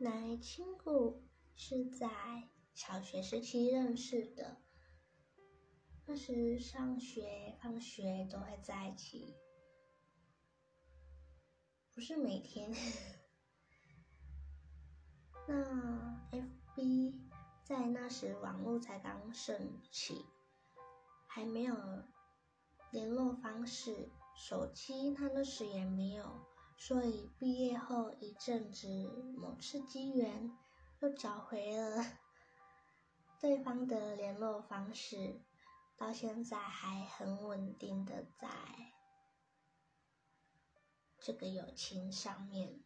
来亲故是在小学时期认识的，那时上学放学都会在一起，不是每天。那 FB 在那时网络才刚盛起，还没有联络方式，手机他那时也没有。所以毕业后一阵子，某次机缘，又找回了 对方的联络方式，到现在还很稳定的在这个友情上面。